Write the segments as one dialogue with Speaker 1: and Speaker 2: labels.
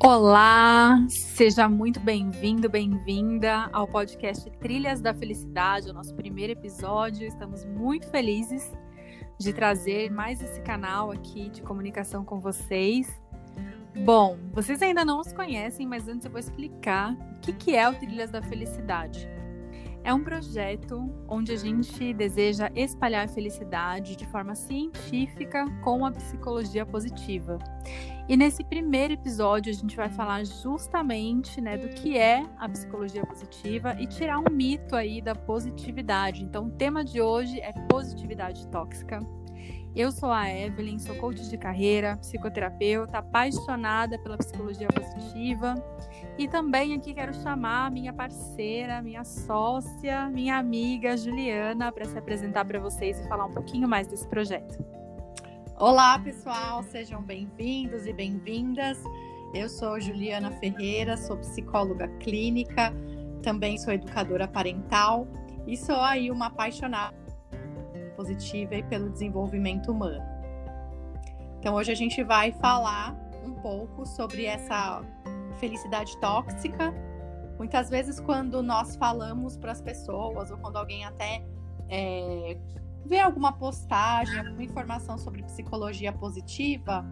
Speaker 1: Olá, seja muito bem-vindo, bem-vinda ao podcast Trilhas da Felicidade, o nosso primeiro episódio. Estamos muito felizes de trazer mais esse canal aqui de comunicação com vocês. Bom, vocês ainda não os conhecem, mas antes eu vou explicar o que, que é o Trilhas da Felicidade. É um projeto onde a gente deseja espalhar a felicidade de forma científica com a psicologia positiva. E nesse primeiro episódio a gente vai falar justamente né, do que é a psicologia positiva e tirar um mito aí da positividade. Então o tema de hoje é positividade tóxica. Eu sou a Evelyn, sou coach de carreira, psicoterapeuta, apaixonada pela psicologia positiva. E também aqui quero chamar minha parceira, minha sócia, minha amiga Juliana para se apresentar para vocês e falar um pouquinho mais desse projeto.
Speaker 2: Olá, pessoal, sejam bem-vindos e bem-vindas. Eu sou Juliana Ferreira, sou psicóloga clínica, também sou educadora parental e sou aí uma apaixonada positiva e pelo desenvolvimento humano. Então, hoje a gente vai falar um pouco sobre essa felicidade tóxica. Muitas vezes, quando nós falamos para as pessoas, ou quando alguém até é, vê alguma postagem, alguma informação sobre psicologia positiva,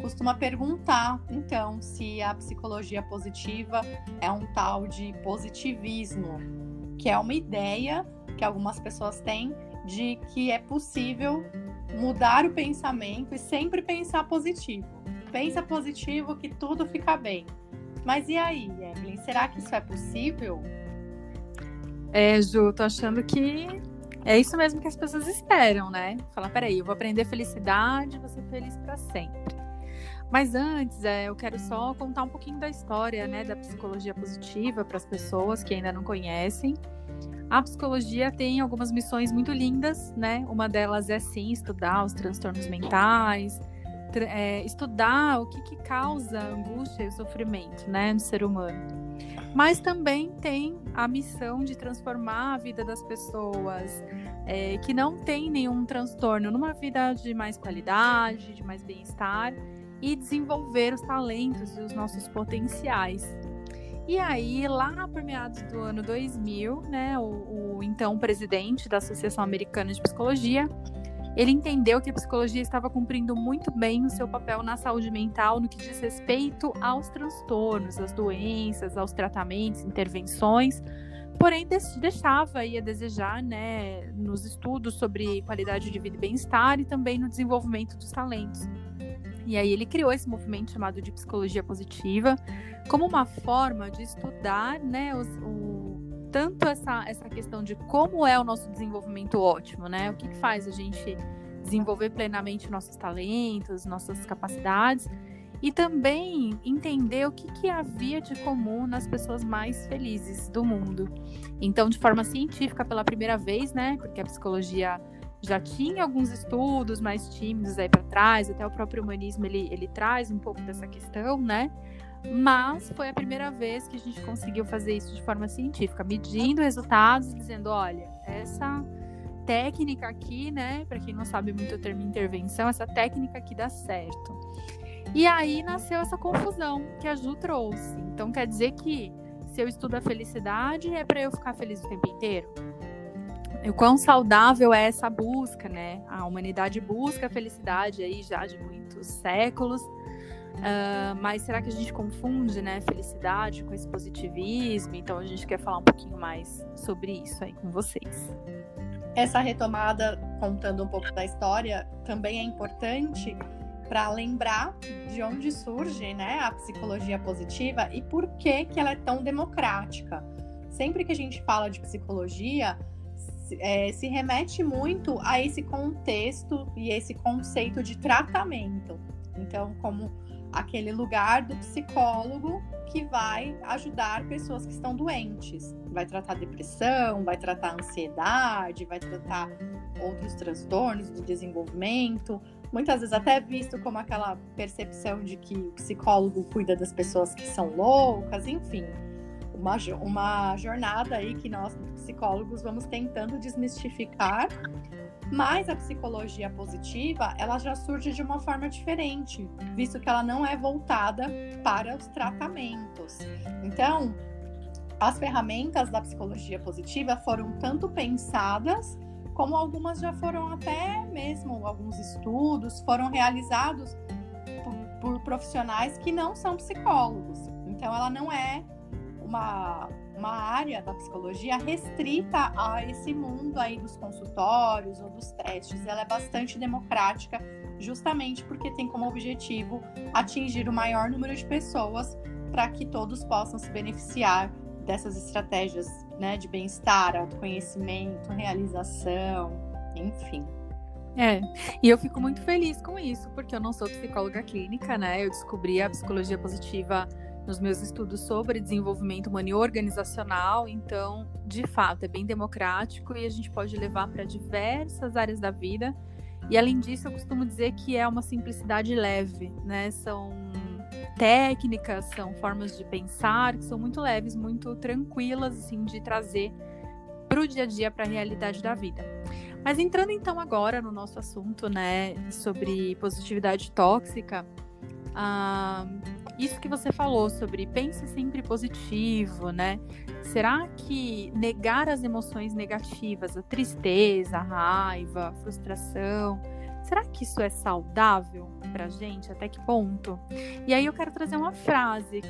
Speaker 2: costuma perguntar, então, se a psicologia positiva é um tal de positivismo, que é uma ideia que algumas pessoas têm de que é possível mudar o pensamento e sempre pensar positivo. Pensa positivo que tudo fica bem. Mas e aí, Evelyn, será que isso é possível?
Speaker 1: É, Ju, tô achando que é isso mesmo que as pessoas esperam, né? Falar, peraí, eu vou aprender felicidade, vou ser feliz para sempre. Mas antes, é, eu quero só contar um pouquinho da história, né, da psicologia positiva para as pessoas que ainda não conhecem. A psicologia tem algumas missões muito lindas, né? Uma delas é sim estudar os transtornos mentais, é, estudar o que, que causa angústia e sofrimento, né, no ser humano. Mas também tem a missão de transformar a vida das pessoas é, que não tem nenhum transtorno numa vida de mais qualidade, de mais bem-estar e desenvolver os talentos e os nossos potenciais. E aí, lá por meados do ano 2000, né, o, o então presidente da Associação Americana de Psicologia, ele entendeu que a psicologia estava cumprindo muito bem o seu papel na saúde mental no que diz respeito aos transtornos, às doenças, aos tratamentos, intervenções, porém deixava aí a desejar, né, nos estudos sobre qualidade de vida e bem-estar e também no desenvolvimento dos talentos. E aí ele criou esse movimento chamado de psicologia positiva como uma forma de estudar, né, os, o, tanto essa, essa questão de como é o nosso desenvolvimento ótimo, né? O que, que faz a gente desenvolver plenamente nossos talentos, nossas capacidades e também entender o que, que havia de comum nas pessoas mais felizes do mundo. Então, de forma científica, pela primeira vez, né? Porque a psicologia já tinha alguns estudos mais tímidos aí para trás, até o próprio humanismo ele, ele traz um pouco dessa questão, né? Mas foi a primeira vez que a gente conseguiu fazer isso de forma científica, medindo resultados e dizendo, olha, essa técnica aqui, né, para quem não sabe muito o termo intervenção, essa técnica aqui dá certo. E aí nasceu essa confusão que a Ju trouxe. Então quer dizer que se eu estudo a felicidade é para eu ficar feliz o tempo inteiro? o quão saudável é essa busca, né? A humanidade busca a felicidade aí já de muitos séculos. Uh, mas será que a gente confunde, né, felicidade com esse positivismo? Então a gente quer falar um pouquinho mais sobre isso aí com vocês.
Speaker 2: Essa retomada, contando um pouco da história, também é importante para lembrar de onde surge, né, a psicologia positiva e por que que ela é tão democrática. Sempre que a gente fala de psicologia, é, se remete muito a esse contexto e esse conceito de tratamento. Então, como aquele lugar do psicólogo que vai ajudar pessoas que estão doentes. Vai tratar depressão, vai tratar ansiedade, vai tratar outros transtornos do desenvolvimento. Muitas vezes até visto como aquela percepção de que o psicólogo cuida das pessoas que são loucas, enfim uma, uma jornada aí que nós, psicólogos, vamos tentando desmistificar Mas a psicologia positiva, ela já surge de uma forma diferente, visto que ela não é voltada para os tratamentos. Então, as ferramentas da psicologia positiva foram tanto pensadas como algumas já foram até mesmo alguns estudos foram realizados por, por profissionais que não são psicólogos. Então, ela não é uma, uma área da psicologia restrita a esse mundo aí dos consultórios ou dos testes. Ela é bastante democrática, justamente porque tem como objetivo atingir o maior número de pessoas para que todos possam se beneficiar dessas estratégias né, de bem-estar, autoconhecimento, realização, enfim.
Speaker 1: É, e eu fico muito feliz com isso, porque eu não sou psicóloga clínica, né? Eu descobri a psicologia positiva nos meus estudos sobre desenvolvimento humano e organizacional, então, de fato, é bem democrático e a gente pode levar para diversas áreas da vida. E além disso, eu costumo dizer que é uma simplicidade leve, né? São técnicas, são formas de pensar que são muito leves, muito tranquilas, assim, de trazer para o dia a dia, para a realidade da vida. Mas entrando então agora no nosso assunto, né, sobre positividade tóxica, ah, isso que você falou sobre pense sempre positivo, né? Será que negar as emoções negativas, a tristeza, a raiva, a frustração, Será que isso é saudável pra gente? Até que ponto? E aí eu quero trazer uma frase,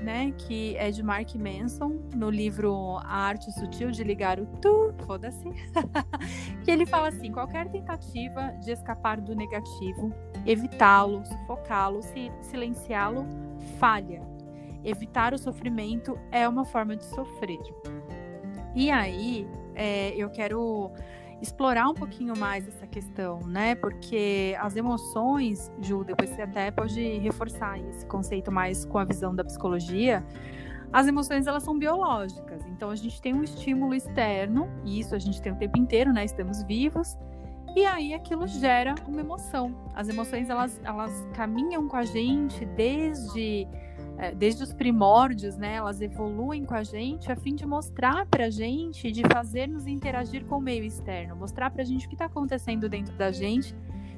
Speaker 1: né, que é de Mark Manson, no livro A Arte Sutil de Ligar o Tu, foda-se, que ele fala assim, qualquer tentativa de escapar do negativo, evitá-lo, sufocá-lo, silenciá-lo, falha. Evitar o sofrimento é uma forma de sofrer. E aí, é, eu quero explorar um pouquinho mais essa questão, né? Porque as emoções, Ju, depois você até pode reforçar esse conceito mais com a visão da psicologia. As emoções elas são biológicas, então a gente tem um estímulo externo, e isso a gente tem o tempo inteiro, né? Estamos vivos, e aí aquilo gera uma emoção. As emoções elas, elas caminham com a gente desde é, desde os primórdios, né, elas evoluem com a gente a fim de mostrar para a gente, de fazer-nos interagir com o meio externo, mostrar para a gente o que está acontecendo dentro da gente,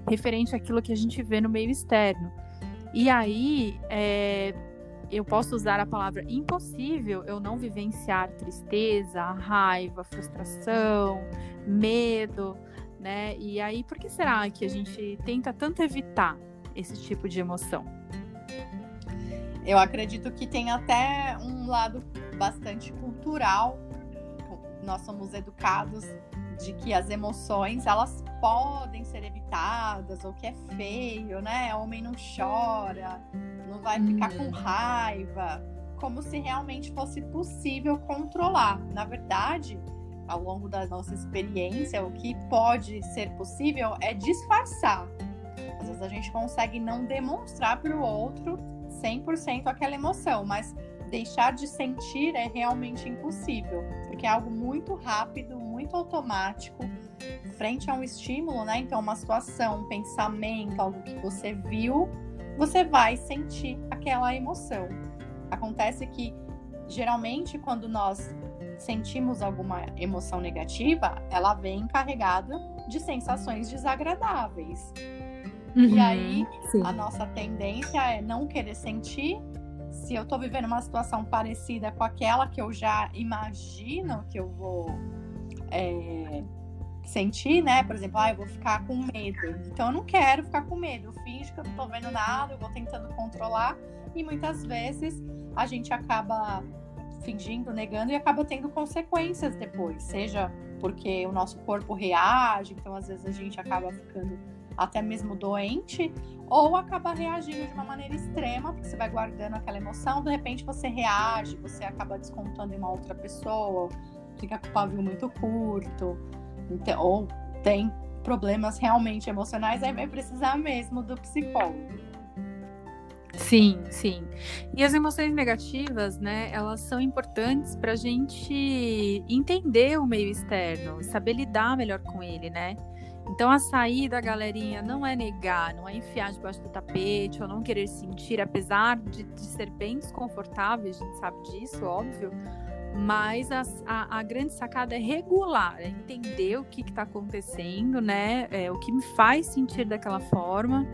Speaker 1: referente àquilo que a gente vê no meio externo. E aí, é, eu posso usar a palavra impossível eu não vivenciar tristeza, raiva, frustração, medo, né? E aí, por que será que a gente tenta tanto evitar esse tipo de emoção?
Speaker 2: Eu acredito que tem até um lado bastante cultural. Nós somos educados de que as emoções elas podem ser evitadas, ou que é feio, né? Homem não chora, não vai ficar com hum. raiva, como se realmente fosse possível controlar. Na verdade, ao longo da nossa experiência, o que pode ser possível é disfarçar. Às vezes a gente consegue não demonstrar para o outro 100% aquela emoção, mas deixar de sentir é realmente impossível, porque é algo muito rápido, muito automático, frente a um estímulo, né? Então, uma situação, um pensamento, algo que você viu, você vai sentir aquela emoção. Acontece que, geralmente, quando nós sentimos alguma emoção negativa, ela vem carregada de sensações desagradáveis. Uhum, e aí, sim. a nossa tendência é não querer sentir. Se eu tô vivendo uma situação parecida com aquela que eu já imagino que eu vou é, sentir, né? Por exemplo, ah, eu vou ficar com medo. Então, eu não quero ficar com medo. Eu finjo que eu não tô vendo nada, eu vou tentando controlar. E muitas vezes a gente acaba fingindo, negando e acaba tendo consequências depois. Seja porque o nosso corpo reage, então às vezes a gente acaba ficando até mesmo doente, ou acaba reagindo de uma maneira extrema, porque você vai guardando aquela emoção, de repente você reage, você acaba descontando em uma outra pessoa, fica com o pavio muito curto, então, ou tem problemas realmente emocionais, aí vai precisar mesmo do psicólogo.
Speaker 1: Sim, sim. E as emoções negativas, né, elas são importantes para a gente entender o meio externo, saber lidar melhor com ele, né? Então a saída, galerinha, não é negar, não é enfiar debaixo do tapete ou não querer sentir, apesar de, de ser bem desconfortável, a gente sabe disso, óbvio. Mas a, a, a, grande sacada é regular, é entender o que está acontecendo, né? É, o que me faz sentir daquela forma,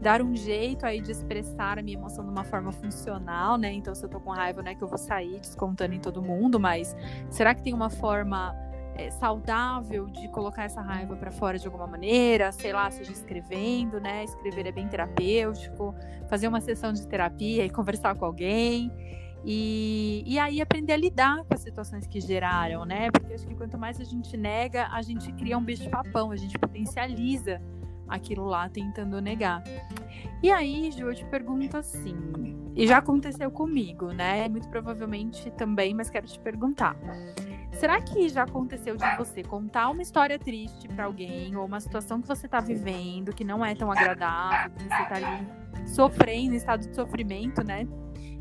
Speaker 1: dar um jeito aí de expressar a minha emoção de uma forma funcional, né? Então, se eu tô com raiva, não é que eu vou sair descontando em todo mundo, mas será que tem uma forma é, saudável de colocar essa raiva para fora de alguma maneira? Sei lá, seja escrevendo, né? Escrever é bem terapêutico, fazer uma sessão de terapia e conversar com alguém. E, e aí aprender a lidar com as situações que geraram, né? Porque acho que quanto mais a gente nega, a gente cria um bicho papão, a gente potencializa aquilo lá tentando negar. E aí, Ju, eu te pergunto assim, e já aconteceu comigo, né? Muito provavelmente também, mas quero te perguntar. Será que já aconteceu de você contar uma história triste para alguém ou uma situação que você está vivendo que não é tão agradável, que você está ali sofrendo, em estado de sofrimento, né?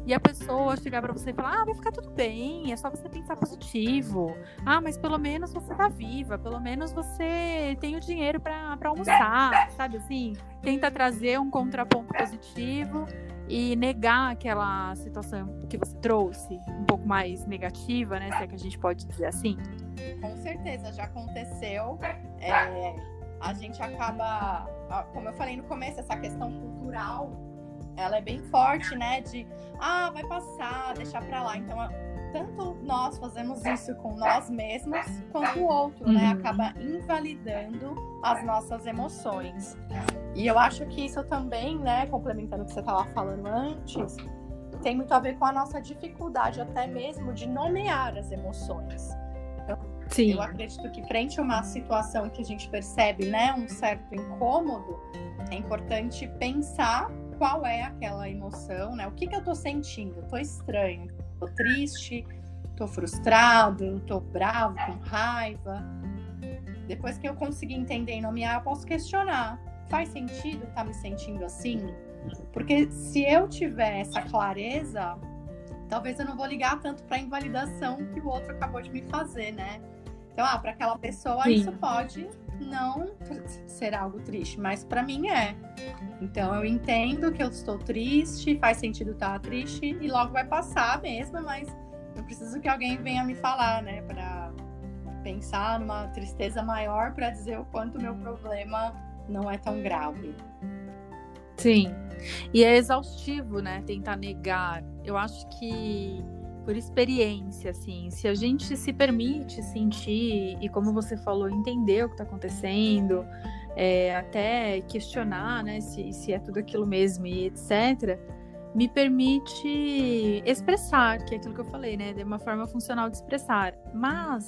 Speaker 1: E a pessoa chegar para você e falar: ah, vai ficar tudo bem, é só você pensar positivo. Ah, mas pelo menos você tá viva, pelo menos você tem o dinheiro para almoçar, sabe assim? Tenta trazer um contraponto positivo e negar aquela situação que você trouxe, um pouco mais negativa, né? Se é que a gente pode dizer assim.
Speaker 2: Com certeza, já aconteceu. É, a gente acaba, como eu falei no começo, essa questão cultural ela é bem forte, né? De ah, vai passar, deixar para lá. Então, tanto nós fazemos isso com nós mesmos, quanto o outro, né? uhum. Acaba invalidando as nossas emoções. E eu acho que isso também, né, complementando o que você estava falando antes, tem muito a ver com a nossa dificuldade até mesmo de nomear as emoções. Então, Sim. Eu acredito que frente a uma situação que a gente percebe, né, um certo incômodo, é importante pensar qual é aquela emoção, né? O que, que eu tô sentindo? Eu tô estranho, tô triste, tô frustrado, tô bravo, com raiva. Depois que eu conseguir entender e nomear, eu posso questionar. Faz sentido estar tá me sentindo assim? Porque se eu tiver essa clareza, talvez eu não vou ligar tanto para a invalidação que o outro acabou de me fazer, né? Então, ah, para aquela pessoa Sim. isso pode não ser algo triste, mas para mim é. Então eu entendo que eu estou triste, faz sentido estar triste e logo vai passar mesmo, mas eu preciso que alguém venha me falar, né, para pensar numa tristeza maior para dizer o quanto meu problema não é tão grave.
Speaker 1: Sim. E é exaustivo, né, tentar negar. Eu acho que por experiência, assim, se a gente se permite sentir e, como você falou, entender o que está acontecendo, é, até questionar, né, se, se é tudo aquilo mesmo e etc., me permite expressar, que é aquilo que eu falei, né, de uma forma funcional de expressar. Mas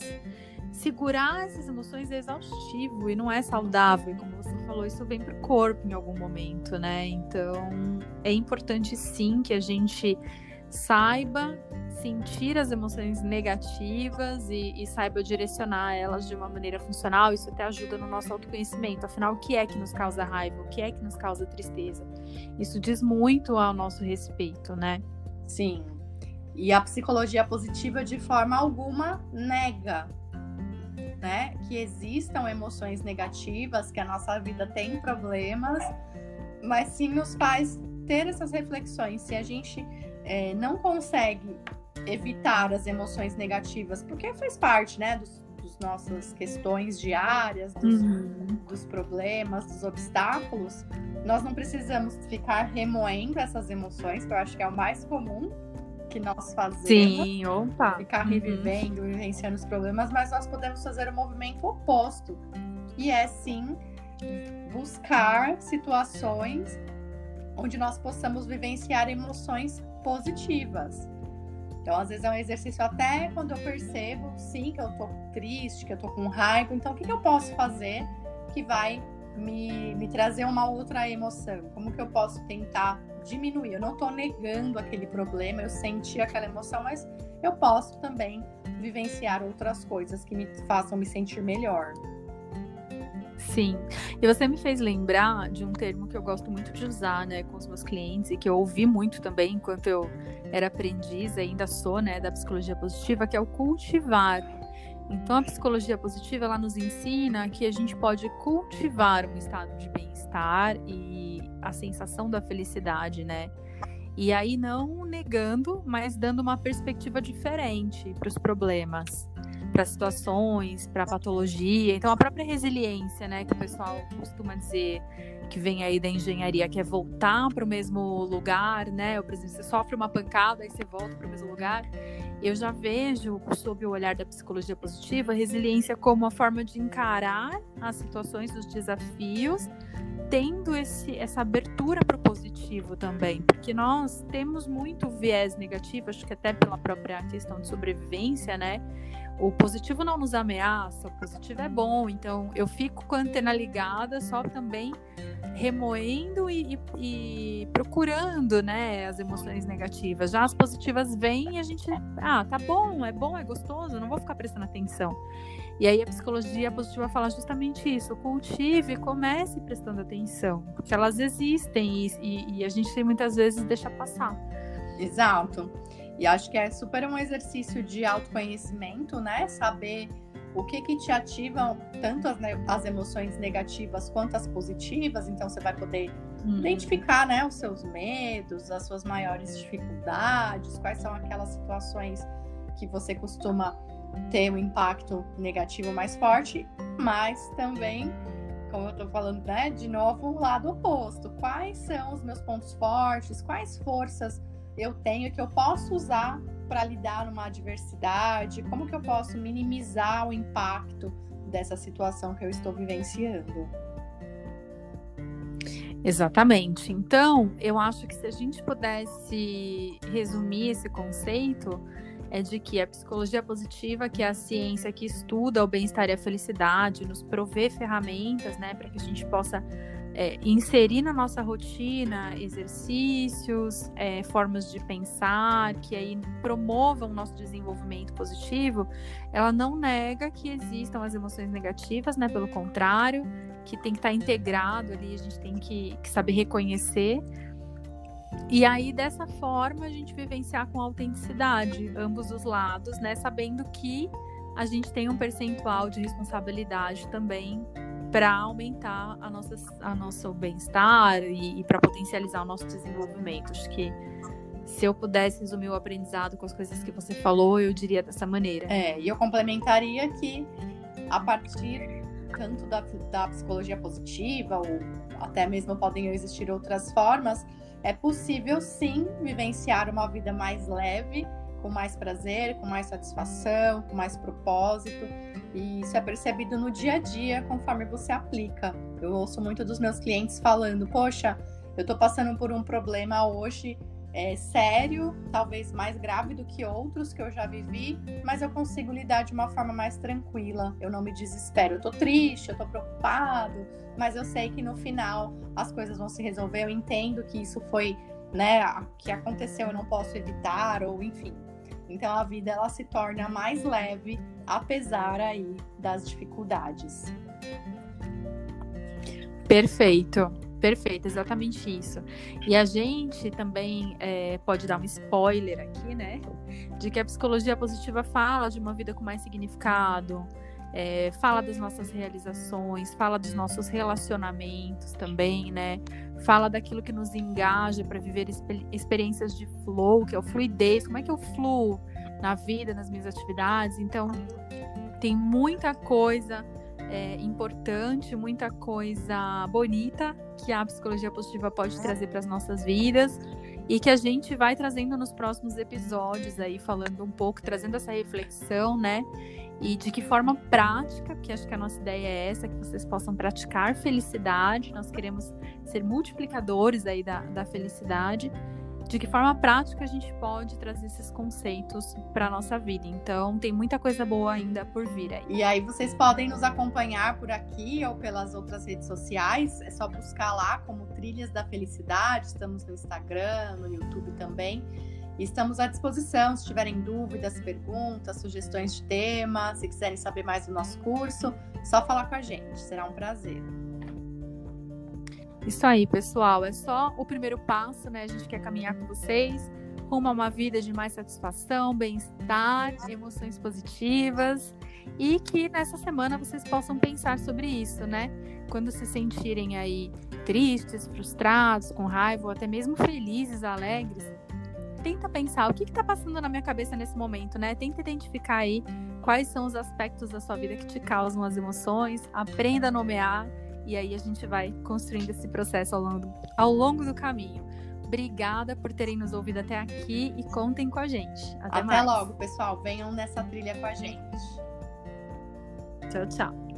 Speaker 1: segurar essas emoções é exaustivo e não é saudável, como você falou, isso vem para o corpo em algum momento, né? Então é importante sim que a gente saiba sentir as emoções negativas e, e, saiba direcionar elas de uma maneira funcional, isso até ajuda no nosso autoconhecimento. Afinal, o que é que nos causa raiva? O que é que nos causa tristeza? Isso diz muito ao nosso respeito, né?
Speaker 2: Sim. E a psicologia positiva, de forma alguma, nega né, que existam emoções negativas, que a nossa vida tem problemas, mas sim nos faz ter essas reflexões. Se a gente é, não consegue evitar as emoções negativas, porque faz parte, né, dos, dos nossas questões diárias, dos, uhum. dos problemas, dos obstáculos, nós não precisamos ficar remoendo essas emoções, que eu acho que é o mais comum que nós fazemos.
Speaker 1: Sim, opa.
Speaker 2: Ficar uhum. revivendo, uhum. vivenciando os problemas, mas nós podemos fazer o movimento oposto, que é sim buscar situações onde nós possamos vivenciar emoções positivas. Então, às vezes é um exercício até quando eu percebo, sim, que eu tô triste, que eu tô com raiva. Então, o que, que eu posso fazer que vai me, me trazer uma outra emoção? Como que eu posso tentar diminuir? Eu não tô negando aquele problema, eu senti aquela emoção, mas eu posso também vivenciar outras coisas que me façam me sentir melhor.
Speaker 1: Sim. E você me fez lembrar de um termo que eu gosto muito de usar, né, com os meus clientes e que eu ouvi muito também enquanto eu era aprendiz, ainda sou, né, da psicologia positiva, que é o cultivar. Então, a psicologia positiva ela nos ensina que a gente pode cultivar um estado de bem-estar e a sensação da felicidade, né? E aí não negando, mas dando uma perspectiva diferente para os problemas, para situações, para patologia. Então a própria resiliência, né, que o pessoal costuma dizer que vem aí da engenharia, que é voltar para o mesmo lugar, né? Por exemplo, você sofre uma pancada e você volta para o mesmo lugar. Eu já vejo, sob o olhar da psicologia positiva, resiliência como uma forma de encarar as situações, os desafios, tendo esse, essa abertura para o positivo também, porque nós temos muito viés negativo, acho que até pela própria questão de sobrevivência, né? O positivo não nos ameaça, o positivo é bom, então eu fico com a antena ligada, só também remoendo e, e, e, procurando, né, as emoções negativas. Já as positivas vêm e a gente, ah, tá bom, é bom, é gostoso, não vou ficar prestando atenção. E aí a psicologia positiva fala justamente isso: cultive, comece prestando atenção, porque elas existem e, e, e a gente muitas vezes deixa passar.
Speaker 2: Exato. E acho que é super um exercício de autoconhecimento, né? Saber o que que te ativam tanto as, as emoções negativas quanto as positivas. Então você vai poder hum. identificar, né, os seus medos, as suas maiores dificuldades, quais são aquelas situações que você costuma ter um impacto negativo mais forte, mas também, como eu tô falando, né, de novo, o lado oposto. Quais são os meus pontos fortes? Quais forças eu tenho que eu posso usar para lidar numa adversidade? Como que eu posso minimizar o impacto dessa situação que eu estou vivenciando?
Speaker 1: Exatamente. Então, eu acho que se a gente pudesse resumir esse conceito, é de que a psicologia positiva, que é a ciência que estuda o bem-estar e a felicidade, nos provê ferramentas, né, para que a gente possa é, inserir na nossa rotina exercícios, é, formas de pensar, que aí promovam o nosso desenvolvimento positivo, ela não nega que existam as emoções negativas, né? Pelo contrário, que tem que estar integrado ali, a gente tem que, que saber reconhecer. E aí, dessa forma, a gente vivenciar com autenticidade ambos os lados, né? Sabendo que a gente tem um percentual de responsabilidade também para aumentar a nossa, a nosso bem-estar e, e para potencializar o nosso desenvolvimento. Acho que se eu pudesse resumir o aprendizado com as coisas que você falou, eu diria dessa maneira.
Speaker 2: É, e eu complementaria que a partir tanto da, da psicologia positiva, ou até mesmo podem existir outras formas, é possível sim vivenciar uma vida mais leve, com mais prazer, com mais satisfação, com mais propósito. E isso é percebido no dia a dia conforme você aplica. Eu ouço muito dos meus clientes falando: Poxa, eu estou passando por um problema hoje é, sério, talvez mais grave do que outros que eu já vivi, mas eu consigo lidar de uma forma mais tranquila. Eu não me desespero. Eu tô triste, eu tô preocupado, mas eu sei que no final as coisas vão se resolver. Eu entendo que isso foi, né, que aconteceu, eu não posso evitar, ou enfim. Então a vida ela se torna mais leve apesar aí das dificuldades.
Speaker 1: Perfeito. Perfeito, exatamente isso. E a gente também é, pode dar um spoiler aqui, né? De que a psicologia positiva fala de uma vida com mais significado, é, fala das nossas realizações, fala dos nossos relacionamentos também, né? Fala daquilo que nos engaja para viver experiências de flow, que é o fluidez. Como é que eu fluo na vida, nas minhas atividades? Então, tem muita coisa é, importante, muita coisa bonita que a psicologia positiva pode trazer para as nossas vidas e que a gente vai trazendo nos próximos episódios aí, falando um pouco, trazendo essa reflexão, né? E de que forma prática, que acho que a nossa ideia é essa, que vocês possam praticar felicidade. Nós queremos ser multiplicadores aí da, da felicidade de que forma prática a gente pode trazer esses conceitos para a nossa vida. Então, tem muita coisa boa ainda por vir aí.
Speaker 2: E aí, vocês podem nos acompanhar por aqui ou pelas outras redes sociais. É só buscar lá como Trilhas da Felicidade. Estamos no Instagram, no YouTube também. Estamos à disposição se tiverem dúvidas, perguntas, sugestões de tema, se quiserem saber mais do nosso curso, só falar com a gente. Será um prazer.
Speaker 1: Isso aí, pessoal. É só o primeiro passo, né? A gente quer caminhar com vocês rumo a uma vida de mais satisfação, bem-estar, emoções positivas. E que nessa semana vocês possam pensar sobre isso, né? Quando se sentirem aí tristes, frustrados, com raiva ou até mesmo felizes, alegres, tenta pensar o que está passando na minha cabeça nesse momento, né? Tenta identificar aí quais são os aspectos da sua vida que te causam as emoções, aprenda a nomear e aí a gente vai construindo esse processo ao longo, ao longo do caminho. Obrigada por terem nos ouvido até aqui e contem com a gente. Até,
Speaker 2: até logo, pessoal. Venham nessa trilha com a gente.
Speaker 1: Tchau, tchau.